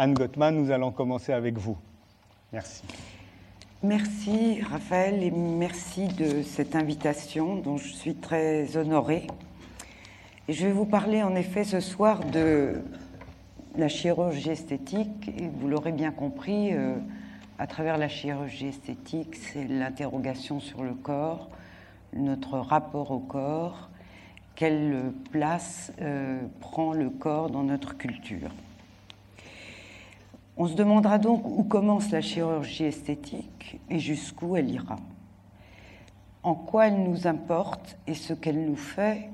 Anne Gottman, nous allons commencer avec vous. Merci. Merci Raphaël et merci de cette invitation dont je suis très honorée. Et je vais vous parler en effet ce soir de la chirurgie esthétique. Et vous l'aurez bien compris, euh, à travers la chirurgie esthétique, c'est l'interrogation sur le corps, notre rapport au corps, quelle place euh, prend le corps dans notre culture. On se demandera donc où commence la chirurgie esthétique et jusqu'où elle ira. En quoi elle nous importe et ce qu'elle nous fait,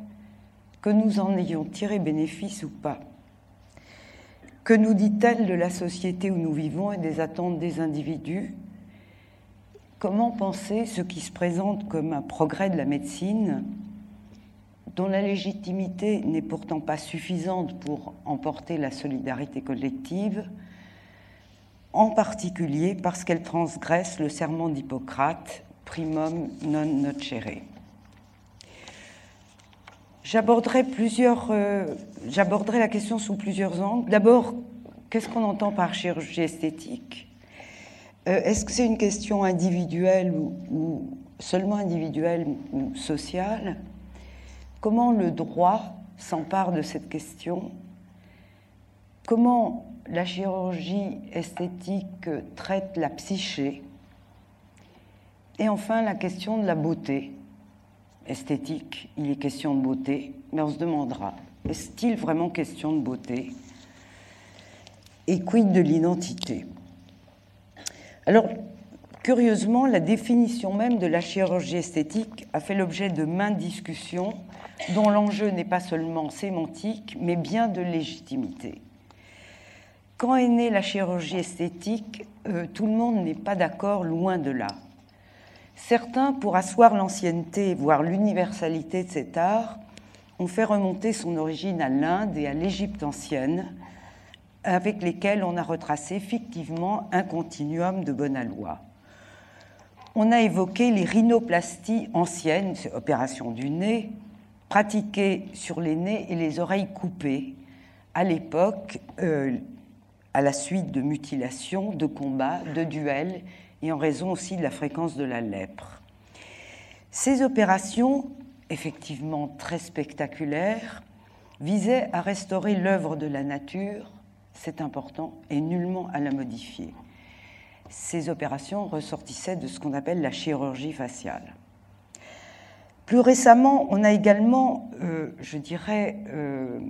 que nous en ayons tiré bénéfice ou pas. Que nous dit-elle de la société où nous vivons et des attentes des individus? Comment penser ce qui se présente comme un progrès de la médecine, dont la légitimité n'est pourtant pas suffisante pour emporter la solidarité collective, en particulier parce qu'elle transgresse le serment d'Hippocrate, primum non nocere. J'aborderai plusieurs, euh, j'aborderai la question sous plusieurs angles. D'abord, qu'est-ce qu'on entend par chirurgie esthétique? Euh, Est-ce que c'est une question individuelle ou, ou, seulement individuelle ou sociale? Comment le droit s'empare de cette question? Comment la chirurgie esthétique traite la psyché. Et enfin, la question de la beauté. Esthétique, il est question de beauté, mais on se demandera, est-il vraiment question de beauté? Et quid de l'identité? Alors, curieusement, la définition même de la chirurgie esthétique a fait l'objet de maintes discussions dont l'enjeu n'est pas seulement sémantique, mais bien de légitimité. Quand est née la chirurgie esthétique, euh, tout le monde n'est pas d'accord, loin de là. Certains, pour asseoir l'ancienneté, voire l'universalité de cet art, ont fait remonter son origine à l'Inde et à l'Égypte ancienne, avec lesquels on a retracé fictivement un continuum de bonne loi. On a évoqué les rhinoplasties anciennes, opération du nez, pratiquées sur les nez et les oreilles coupées. À l'époque, euh, à la suite de mutilations, de combats, de duels et en raison aussi de la fréquence de la lèpre. Ces opérations, effectivement très spectaculaires, visaient à restaurer l'œuvre de la nature, c'est important, et nullement à la modifier. Ces opérations ressortissaient de ce qu'on appelle la chirurgie faciale. Plus récemment, on a également, euh, je dirais, euh,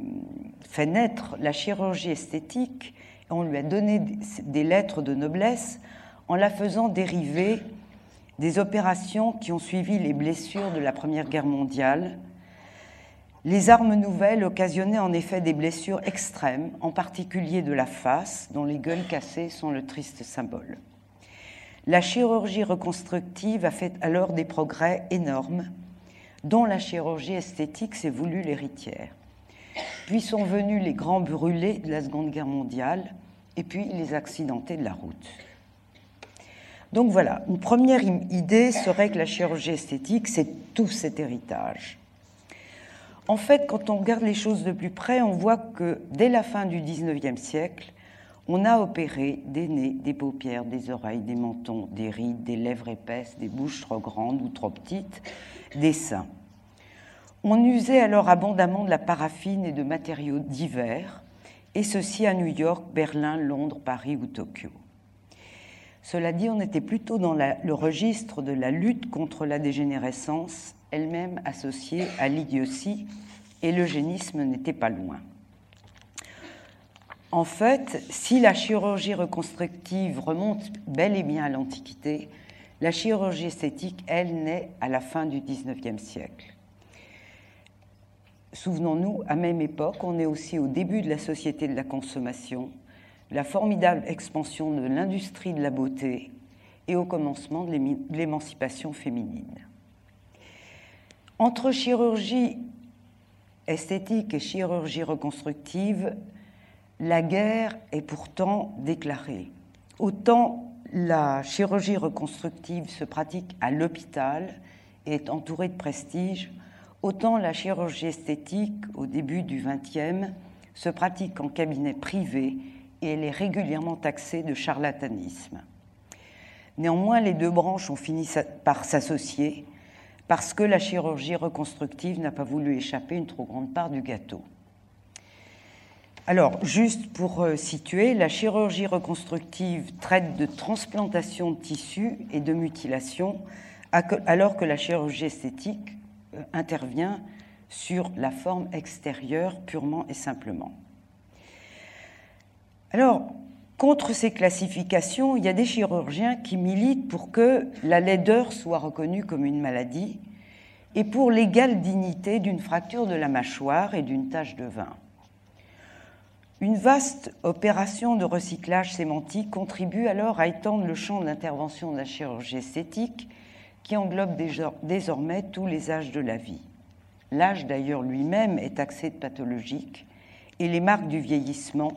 fait naître la chirurgie esthétique on lui a donné des lettres de noblesse en la faisant dériver des opérations qui ont suivi les blessures de la Première Guerre mondiale. Les armes nouvelles occasionnaient en effet des blessures extrêmes, en particulier de la face, dont les gueules cassées sont le triste symbole. La chirurgie reconstructive a fait alors des progrès énormes, dont la chirurgie esthétique s'est voulue l'héritière. Puis sont venus les grands brûlés de la Seconde Guerre mondiale et puis les accidentés de la route. Donc voilà, une première idée serait que la chirurgie esthétique, c'est tout cet héritage. En fait, quand on regarde les choses de plus près, on voit que dès la fin du XIXe siècle, on a opéré des nez, des paupières, des oreilles, des mentons, des rides, des lèvres épaisses, des bouches trop grandes ou trop petites, des seins. On usait alors abondamment de la paraffine et de matériaux divers, et ceci à New York, Berlin, Londres, Paris ou Tokyo. Cela dit, on était plutôt dans le registre de la lutte contre la dégénérescence, elle-même associée à l'idiotie, et l'eugénisme n'était pas loin. En fait, si la chirurgie reconstructive remonte bel et bien à l'Antiquité, la chirurgie esthétique, elle, naît à la fin du XIXe siècle. Souvenons-nous, à même époque, on est aussi au début de la société de la consommation, la formidable expansion de l'industrie de la beauté et au commencement de l'émancipation féminine. Entre chirurgie esthétique et chirurgie reconstructive, la guerre est pourtant déclarée. Autant la chirurgie reconstructive se pratique à l'hôpital et est entourée de prestige, autant la chirurgie esthétique, au début du XXe, se pratique en cabinet privé et elle est régulièrement taxée de charlatanisme. Néanmoins, les deux branches ont fini par s'associer parce que la chirurgie reconstructive n'a pas voulu échapper une trop grande part du gâteau. Alors, juste pour euh, situer, la chirurgie reconstructive traite de transplantation de tissus et de mutilation, alors que la chirurgie esthétique intervient sur la forme extérieure purement et simplement. Alors, contre ces classifications, il y a des chirurgiens qui militent pour que la laideur soit reconnue comme une maladie et pour l'égale dignité d'une fracture de la mâchoire et d'une tache de vin. Une vaste opération de recyclage sémantique contribue alors à étendre le champ d'intervention de la chirurgie esthétique qui englobe désormais tous les âges de la vie. L'âge d'ailleurs lui-même est taxé de pathologique et les marques du vieillissement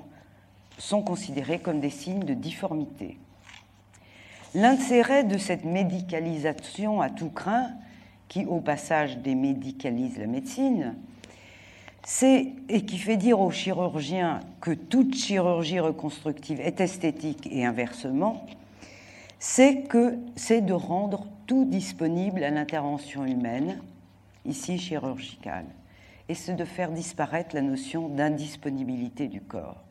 sont considérées comme des signes de difformité. L'intérêt de cette médicalisation à tout craint, qui au passage démédicalise la médecine, c'est, et qui fait dire aux chirurgiens que toute chirurgie reconstructive est esthétique et inversement, c'est que c'est de rendre tout disponible à l'intervention humaine, ici chirurgicale, et c'est de faire disparaître la notion d'indisponibilité du corps.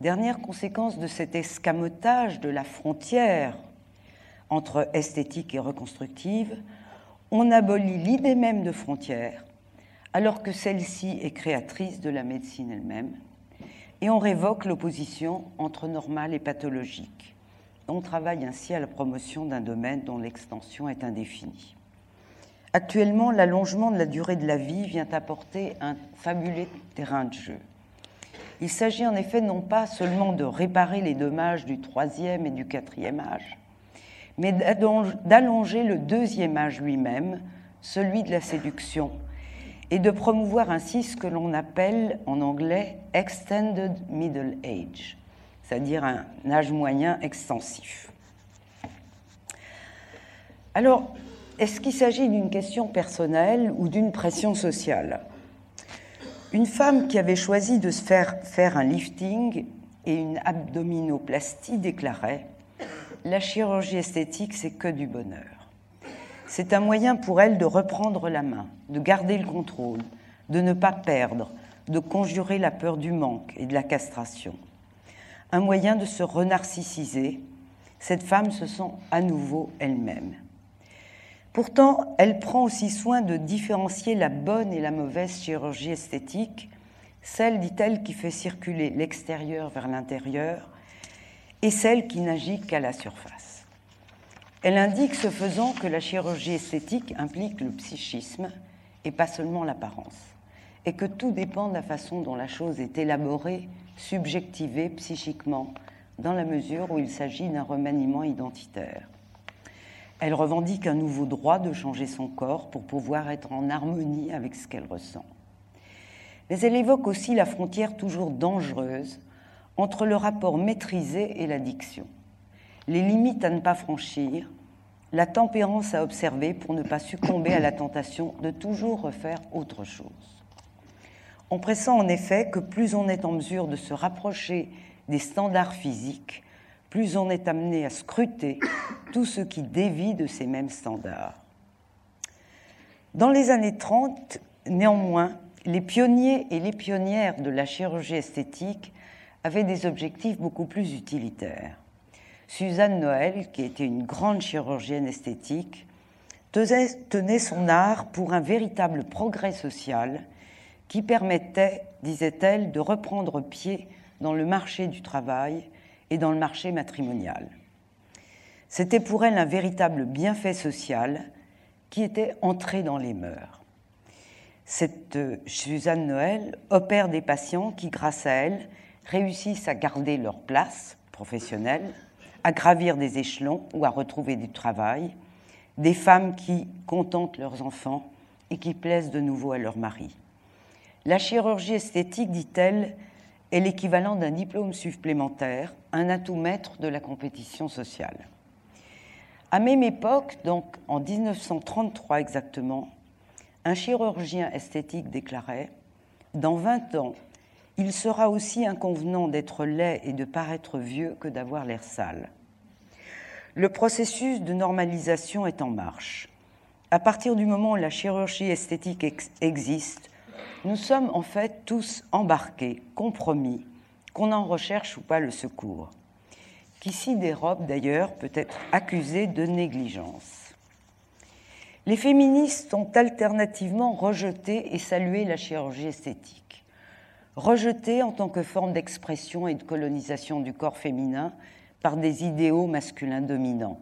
Dernière conséquence de cet escamotage de la frontière entre esthétique et reconstructive, on abolit l'idée même de frontière alors que celle-ci est créatrice de la médecine elle-même, et on révoque l'opposition entre normal et pathologique. On travaille ainsi à la promotion d'un domaine dont l'extension est indéfinie. Actuellement, l'allongement de la durée de la vie vient apporter un fabuleux terrain de jeu. Il s'agit en effet non pas seulement de réparer les dommages du troisième et du quatrième âge, mais d'allonger le deuxième âge lui-même, celui de la séduction, et de promouvoir ainsi ce que l'on appelle en anglais Extended Middle Age, c'est-à-dire un âge moyen extensif. Alors, est-ce qu'il s'agit d'une question personnelle ou d'une pression sociale? Une femme qui avait choisi de se faire faire un lifting et une abdominoplastie déclarait La chirurgie esthétique, c'est que du bonheur. C'est un moyen pour elle de reprendre la main, de garder le contrôle, de ne pas perdre, de conjurer la peur du manque et de la castration. Un moyen de se renarcissiser. Cette femme se sent à nouveau elle-même. Pourtant, elle prend aussi soin de différencier la bonne et la mauvaise chirurgie esthétique, celle, dit-elle, qui fait circuler l'extérieur vers l'intérieur, et celle qui n'agit qu'à la surface. Elle indique ce faisant que la chirurgie esthétique implique le psychisme et pas seulement l'apparence, et que tout dépend de la façon dont la chose est élaborée, subjectivée psychiquement, dans la mesure où il s'agit d'un remaniement identitaire. Elle revendique un nouveau droit de changer son corps pour pouvoir être en harmonie avec ce qu'elle ressent. Mais elle évoque aussi la frontière toujours dangereuse entre le rapport maîtrisé et l'addiction les limites à ne pas franchir, la tempérance à observer pour ne pas succomber à la tentation de toujours refaire autre chose. On pressent en effet que plus on est en mesure de se rapprocher des standards physiques, plus on est amené à scruter tout ce qui dévie de ces mêmes standards. Dans les années 30, néanmoins, les pionniers et les pionnières de la chirurgie esthétique avaient des objectifs beaucoup plus utilitaires. Suzanne Noël, qui était une grande chirurgienne esthétique, tenait son art pour un véritable progrès social qui permettait, disait-elle, de reprendre pied dans le marché du travail et dans le marché matrimonial. C'était pour elle un véritable bienfait social qui était entré dans les mœurs. Cette euh, Suzanne Noël opère des patients qui, grâce à elle, réussissent à garder leur place professionnelle à gravir des échelons ou à retrouver du travail, des femmes qui contentent leurs enfants et qui plaisent de nouveau à leur mari. La chirurgie esthétique, dit-elle, est l'équivalent d'un diplôme supplémentaire, un atout maître de la compétition sociale. À même époque, donc en 1933 exactement, un chirurgien esthétique déclarait Dans 20 ans, il sera aussi inconvenant d'être laid et de paraître vieux que d'avoir l'air sale. Le processus de normalisation est en marche. À partir du moment où la chirurgie esthétique existe, nous sommes en fait tous embarqués, compromis, qu'on en recherche ou pas le secours, qui s'y dérobe d'ailleurs peut être accusé de négligence. Les féministes ont alternativement rejeté et salué la chirurgie esthétique. Rejeté en tant que forme d'expression et de colonisation du corps féminin par des idéaux masculins dominants.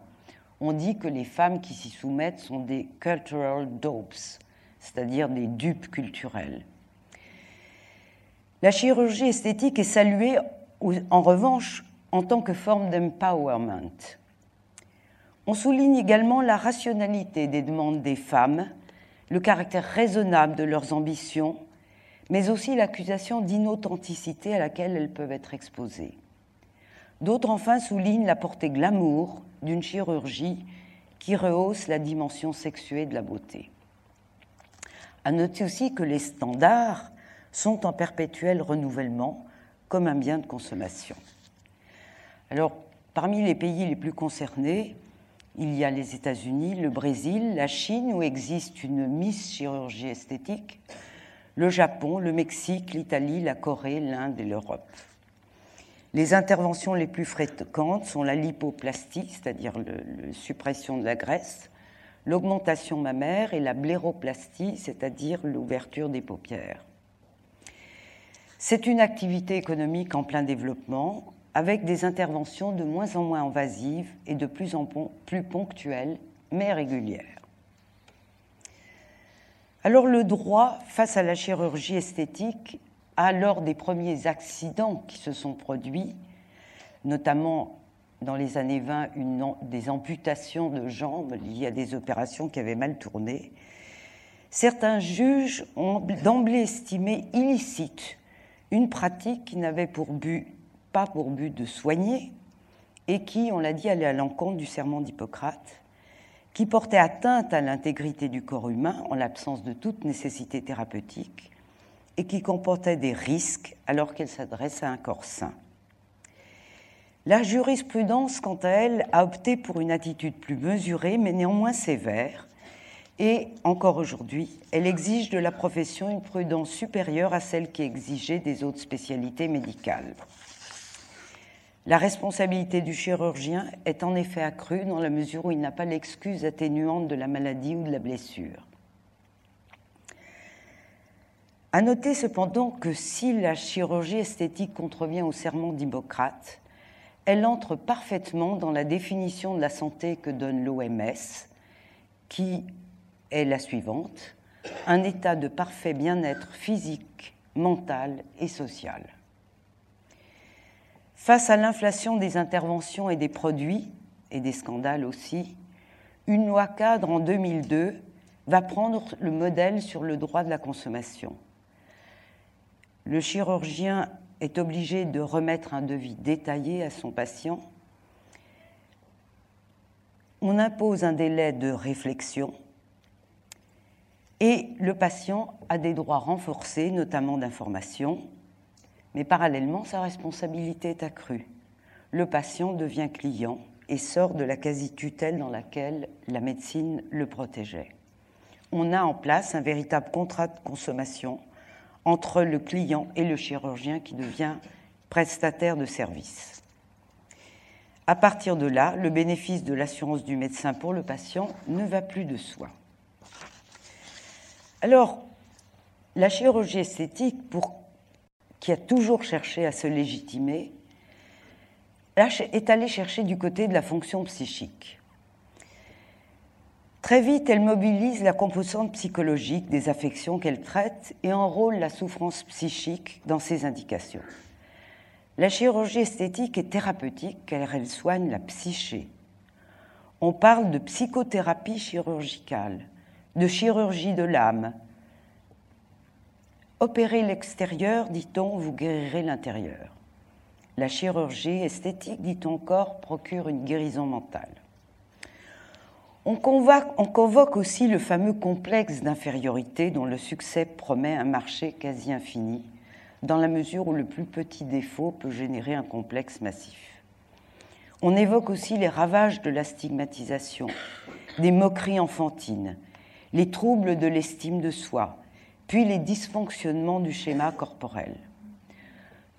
On dit que les femmes qui s'y soumettent sont des cultural dopes, c'est-à-dire des dupes culturelles. La chirurgie esthétique est saluée en revanche en tant que forme d'empowerment. On souligne également la rationalité des demandes des femmes, le caractère raisonnable de leurs ambitions, mais aussi l'accusation d'inauthenticité à laquelle elles peuvent être exposées. D'autres enfin soulignent la portée glamour d'une chirurgie qui rehausse la dimension sexuée de la beauté. À noter aussi que les standards sont en perpétuel renouvellement comme un bien de consommation. Alors, parmi les pays les plus concernés, il y a les États-Unis, le Brésil, la Chine, où existe une Miss chirurgie esthétique, le Japon, le Mexique, l'Italie, la Corée, l'Inde et l'Europe. Les interventions les plus fréquentes sont la lipoplastie, c'est-à-dire la suppression de la graisse, l'augmentation mammaire et la bléroplastie, c'est-à-dire l'ouverture des paupières. C'est une activité économique en plein développement, avec des interventions de moins en moins invasives et de plus en plus ponctuelles, mais régulières. Alors le droit face à la chirurgie esthétique a, lors des premiers accidents qui se sont produits, notamment dans les années 20, une, des amputations de jambes liées à des opérations qui avaient mal tourné, certains juges ont d'emblée estimé illicite une pratique qui n'avait pas pour but de soigner, et qui, on l'a dit, allait à l'encontre du serment d'Hippocrate, qui portait atteinte à l'intégrité du corps humain en l'absence de toute nécessité thérapeutique, et qui comportait des risques alors qu'elle s'adresse à un corps sain. La jurisprudence, quant à elle, a opté pour une attitude plus mesurée, mais néanmoins sévère, et encore aujourd'hui, elle exige de la profession une prudence supérieure à celle qui est exigée des autres spécialités médicales. La responsabilité du chirurgien est en effet accrue dans la mesure où il n'a pas l'excuse atténuante de la maladie ou de la blessure. À noter cependant que si la chirurgie esthétique contrevient au serment d'Hippocrate, elle entre parfaitement dans la définition de la santé que donne l'OMS, qui est la suivante, un état de parfait bien-être physique, mental et social. Face à l'inflation des interventions et des produits, et des scandales aussi, une loi cadre en 2002 va prendre le modèle sur le droit de la consommation. Le chirurgien est obligé de remettre un devis détaillé à son patient. On impose un délai de réflexion et le patient a des droits renforcés, notamment d'information, mais parallèlement, sa responsabilité est accrue. Le patient devient client et sort de la quasi-tutelle dans laquelle la médecine le protégeait. On a en place un véritable contrat de consommation entre le client et le chirurgien qui devient prestataire de service. À partir de là, le bénéfice de l'assurance du médecin pour le patient ne va plus de soi. Alors, la chirurgie esthétique, qui a toujours cherché à se légitimer, est allée chercher du côté de la fonction psychique. Très vite, elle mobilise la composante psychologique des affections qu'elle traite et enrôle la souffrance psychique dans ses indications. La chirurgie esthétique est thérapeutique car elle soigne la psyché. On parle de psychothérapie chirurgicale, de chirurgie de l'âme. Opérez l'extérieur, dit-on, vous guérirez l'intérieur. La chirurgie esthétique, dit on encore, procure une guérison mentale. On convoque, on convoque, aussi le fameux complexe d'infériorité dont le succès promet un marché quasi infini, dans la mesure où le plus petit défaut peut générer un complexe massif. On évoque aussi les ravages de la stigmatisation, des moqueries enfantines, les troubles de l'estime de soi, puis les dysfonctionnements du schéma corporel.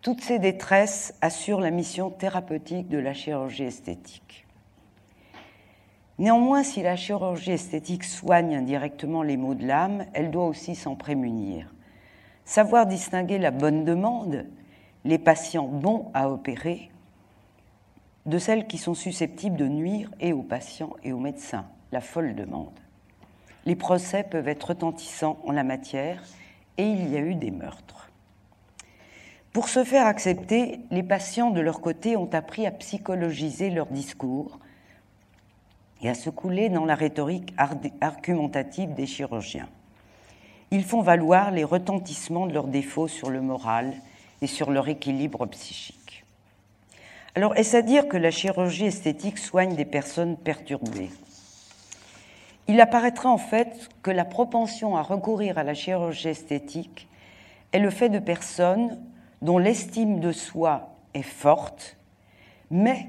Toutes ces détresses assurent la mission thérapeutique de la chirurgie esthétique. Néanmoins, si la chirurgie esthétique soigne indirectement les maux de l'âme, elle doit aussi s'en prémunir. Savoir distinguer la bonne demande, les patients bons à opérer, de celles qui sont susceptibles de nuire et aux patients et aux médecins, la folle demande. Les procès peuvent être retentissants en la matière et il y a eu des meurtres. Pour se faire accepter, les patients de leur côté ont appris à psychologiser leur discours et à se couler dans la rhétorique argumentative des chirurgiens. Ils font valoir les retentissements de leurs défauts sur le moral et sur leur équilibre psychique. Alors, est-ce à dire que la chirurgie esthétique soigne des personnes perturbées? Il apparaîtra en fait que la propension à recourir à la chirurgie esthétique est le fait de personnes dont l'estime de soi est forte, mais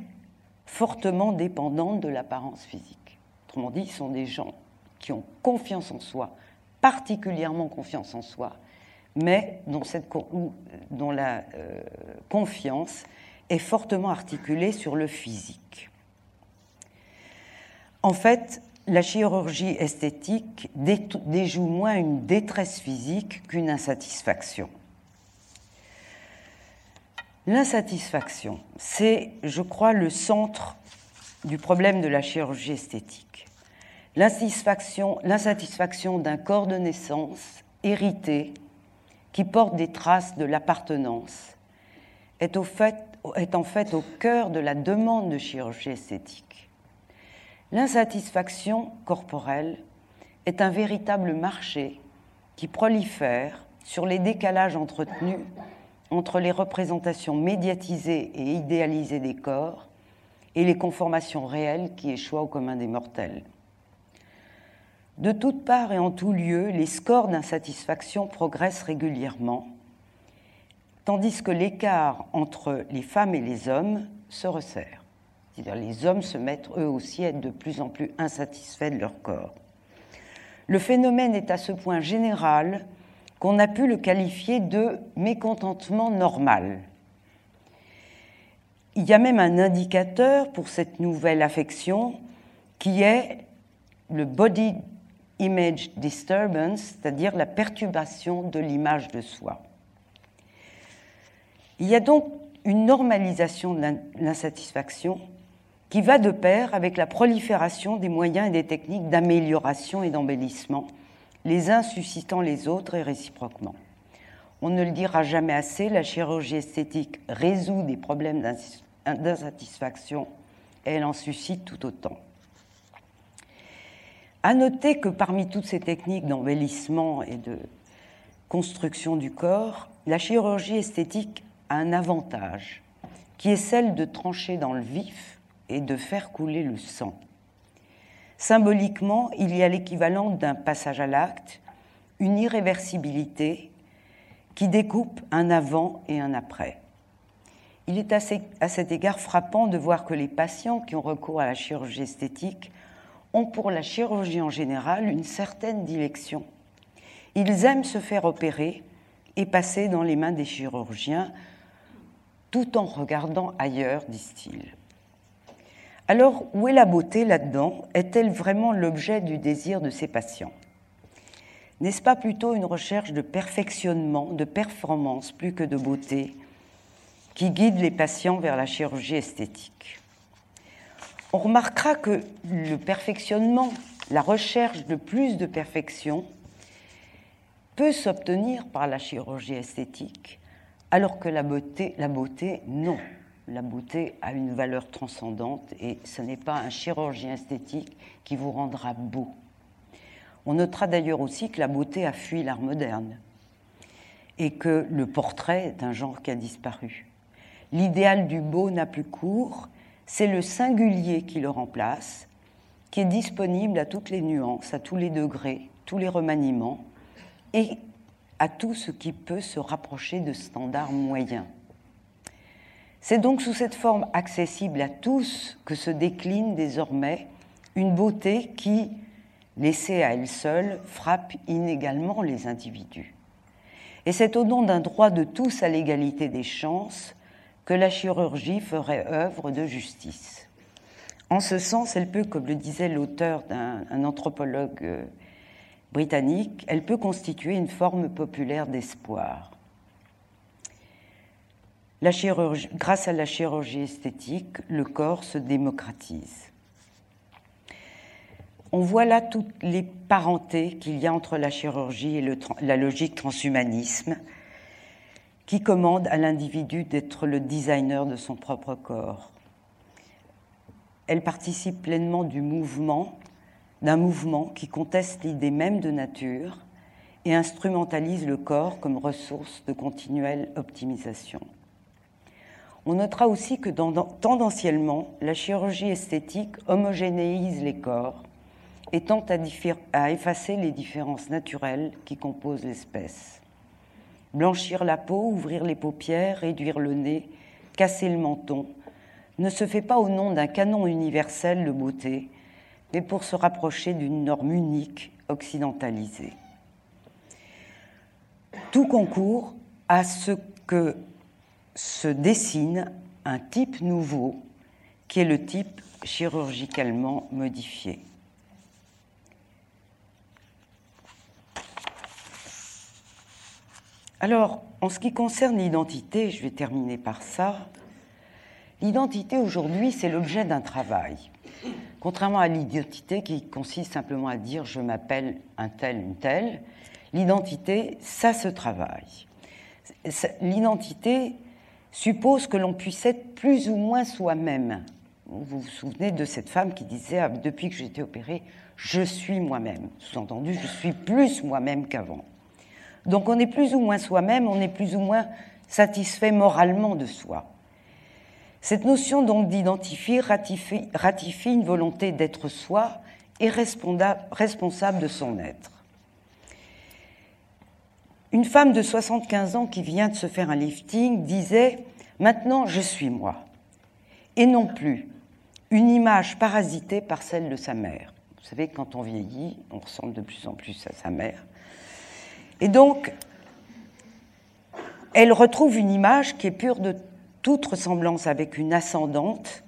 fortement dépendante de l'apparence physique. Autrement dit, ce sont des gens qui ont confiance en soi, particulièrement confiance en soi, mais dont la euh, confiance est fortement articulée sur le physique. En fait, la chirurgie esthétique déjoue moins une détresse physique qu'une insatisfaction. L'insatisfaction, c'est, je crois, le centre du problème de la chirurgie esthétique. L'insatisfaction, d'un corps de naissance hérité qui porte des traces de l'appartenance est, est en fait au cœur de la demande de chirurgie esthétique. L'insatisfaction corporelle est un véritable marché qui prolifère sur les décalages entretenus entre les représentations médiatisées et idéalisées des corps et les conformations réelles qui échouent au commun des mortels. De toutes parts et en tout lieu, les scores d'insatisfaction progressent régulièrement, tandis que l'écart entre les femmes et les hommes se resserre. C'est-à-dire les hommes se mettent eux aussi à être de plus en plus insatisfaits de leur corps. Le phénomène est à ce point général qu'on a pu le qualifier de mécontentement normal. Il y a même un indicateur pour cette nouvelle affection qui est le body image disturbance, c'est-à-dire la perturbation de l'image de soi. Il y a donc une normalisation de l'insatisfaction qui va de pair avec la prolifération des moyens et des techniques d'amélioration et d'embellissement les uns suscitant les autres et réciproquement. On ne le dira jamais assez, la chirurgie esthétique résout des problèmes d'insatisfaction et elle en suscite tout autant. À noter que parmi toutes ces techniques d'embellissement et de construction du corps, la chirurgie esthétique a un avantage, qui est celle de trancher dans le vif et de faire couler le sang. Symboliquement, il y a l'équivalent d'un passage à l'acte, une irréversibilité qui découpe un avant et un après. Il est à cet égard frappant de voir que les patients qui ont recours à la chirurgie esthétique ont pour la chirurgie en général une certaine dilection. Ils aiment se faire opérer et passer dans les mains des chirurgiens tout en regardant ailleurs, disent-ils. Alors, où est la beauté là-dedans? Est-elle vraiment l'objet du désir de ces patients? N'est-ce pas plutôt une recherche de perfectionnement, de performance plus que de beauté qui guide les patients vers la chirurgie esthétique? On remarquera que le perfectionnement, la recherche de plus de perfection, peut s'obtenir par la chirurgie esthétique, alors que la beauté, la beauté non la beauté a une valeur transcendante et ce n'est pas un chirurgien esthétique qui vous rendra beau. On notera d'ailleurs aussi que la beauté a fui l'art moderne et que le portrait est un genre qui a disparu. L'idéal du beau n'a plus cours, c'est le singulier qui le remplace, qui est disponible à toutes les nuances, à tous les degrés, tous les remaniements, et à tout ce qui peut se rapprocher de standards moyens. C'est donc sous cette forme accessible à tous que se décline désormais une beauté qui, laissée à elle seule, frappe inégalement les individus. Et c'est au nom d'un droit de tous à l'égalité des chances que la chirurgie ferait œuvre de justice. En ce sens, elle peut, comme le disait l'auteur d'un anthropologue euh, britannique, elle peut constituer une forme populaire d'espoir. Grâce à la chirurgie esthétique, le corps se démocratise. On voit là toutes les parentés qu'il y a entre la chirurgie et la logique transhumanisme, qui commande à l'individu d'être le designer de son propre corps. Elle participe pleinement du mouvement, d'un mouvement qui conteste l'idée même de nature et instrumentalise le corps comme ressource de continuelle optimisation. On notera aussi que tendanciellement, la chirurgie esthétique homogénéise les corps et tente à, effacer les différences naturelles qui composent l'espèce. Blanchir la peau, ouvrir les paupières, réduire le nez, casser le menton, ne se fait pas au nom d'un canon universel de beauté, mais pour se rapprocher d'une norme unique occidentalisée. Tout concourt à ce que se dessine un type nouveau qui est le type chirurgicalement modifié. Alors, en ce qui concerne l'identité, je vais terminer par ça. L'identité aujourd'hui, c'est l'objet d'un travail. Contrairement à l'identité qui consiste simplement à dire je m'appelle un tel, une telle, l'identité, ça se travaille. L'identité suppose que l'on puisse être plus ou moins soi-même. Vous vous souvenez de cette femme qui disait ah, Depuis que j'ai été opérée, je suis moi-même. Sous-entendu, je suis plus moi-même qu'avant. Donc on est plus ou moins soi-même, on est plus ou moins satisfait moralement de soi. Cette notion donc d'identifier ratifie, ratifie, une volonté d'être soi et responsable de son être. Une femme de 75 ans qui vient de se faire un lifting disait Maintenant je suis moi, et non plus une image parasitée par celle de sa mère. Vous savez, quand on vieillit, on ressemble de plus en plus à sa mère. Et donc, elle retrouve une image qui est pure de toute ressemblance avec une ascendante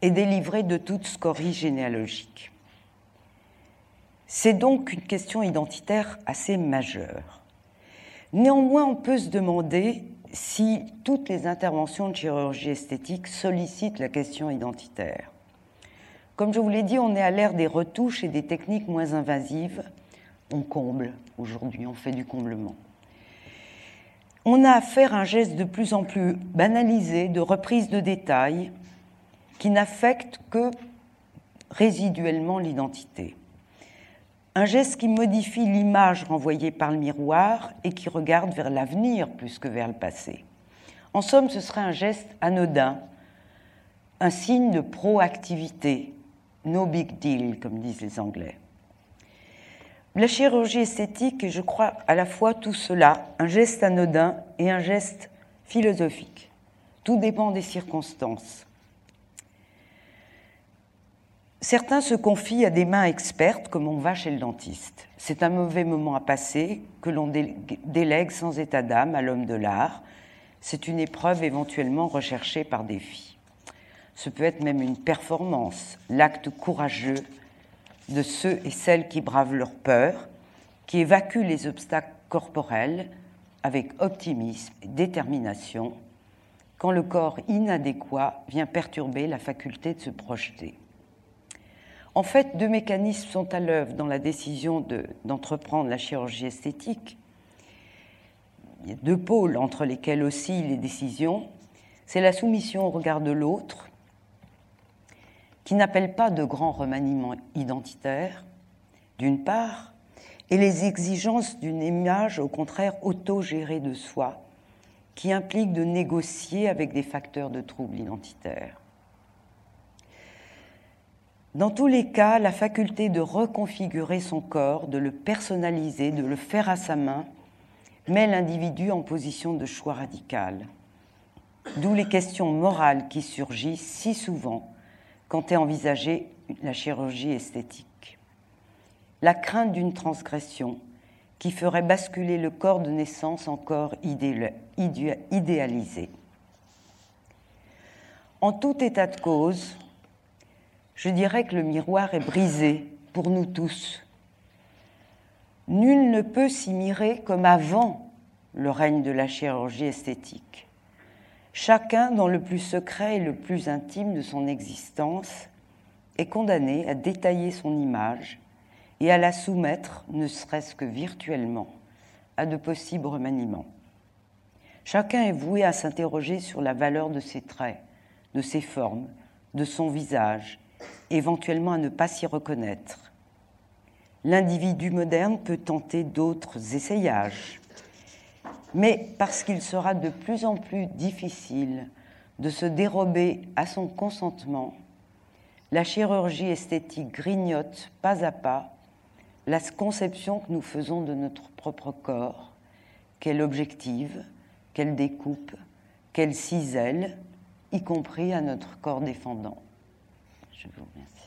et délivrée de toute scorie généalogique. C'est donc une question identitaire assez majeure. Néanmoins, on peut se demander si toutes les interventions de chirurgie esthétique sollicitent la question identitaire. Comme je vous l'ai dit, on est à l'ère des retouches et des techniques moins invasives. On comble aujourd'hui, on fait du comblement on a affaire à un geste de plus en plus banalisé de reprise de détails qui n'affecte que résiduellement l'identité. Un geste qui modifie l'image renvoyée par le miroir et qui regarde vers l'avenir plus que vers le passé. En somme, ce serait un geste anodin, un signe de proactivité, no big deal, comme disent les Anglais. La chirurgie esthétique est, je crois, à la fois tout cela, un geste anodin et un geste philosophique. Tout dépend des circonstances. Certains se confient à des mains expertes comme on va chez le dentiste. C'est un mauvais moment à passer que l'on délègue sans état d'âme à l'homme de l'art. C'est une épreuve éventuellement recherchée par défi. Ce peut être même une performance, l'acte courageux de ceux et celles qui bravent leur peur, qui évacuent les obstacles corporels avec optimisme et détermination, quand le corps inadéquat vient perturber la faculté de se projeter. En fait, deux mécanismes sont à l'œuvre dans la décision d'entreprendre la chirurgie esthétique. Il y a deux pôles entre lesquels oscillent les décisions. C'est la soumission au regard de l'autre qui n'appelle pas de grands remaniements identitaires, d'une part, et les exigences d'une image, au contraire, autogérée de soi, qui implique de négocier avec des facteurs de troubles identitaires. Dans tous les cas, la faculté de reconfigurer son corps, de le personnaliser, de le faire à sa main, met l'individu en position de choix radical. D'où les questions morales qui surgissent si souvent quand est envisagée la chirurgie esthétique. La crainte d'une transgression qui ferait basculer le corps de naissance en corps idéalisé. En tout état de cause, je dirais que le miroir est brisé pour nous tous. Nul ne peut s'y mirer comme avant le règne de la chirurgie esthétique. Chacun, dans le plus secret et le plus intime de son existence, est condamné à détailler son image et à la soumettre, ne serait-ce que virtuellement, à de possibles remaniements. Chacun est voué à s'interroger sur la valeur de ses traits, de ses formes, de son visage, éventuellement à ne pas s'y reconnaître. L'individu moderne peut tenter d'autres essayages, mais parce qu'il sera de plus en plus difficile de se dérober à son consentement, la chirurgie esthétique grignote pas à pas la conception que nous faisons de notre propre corps, qu'elle objective, qu'elle découpe, qu'elle cisèle, y compris à notre corps défendant. Je vous remercie.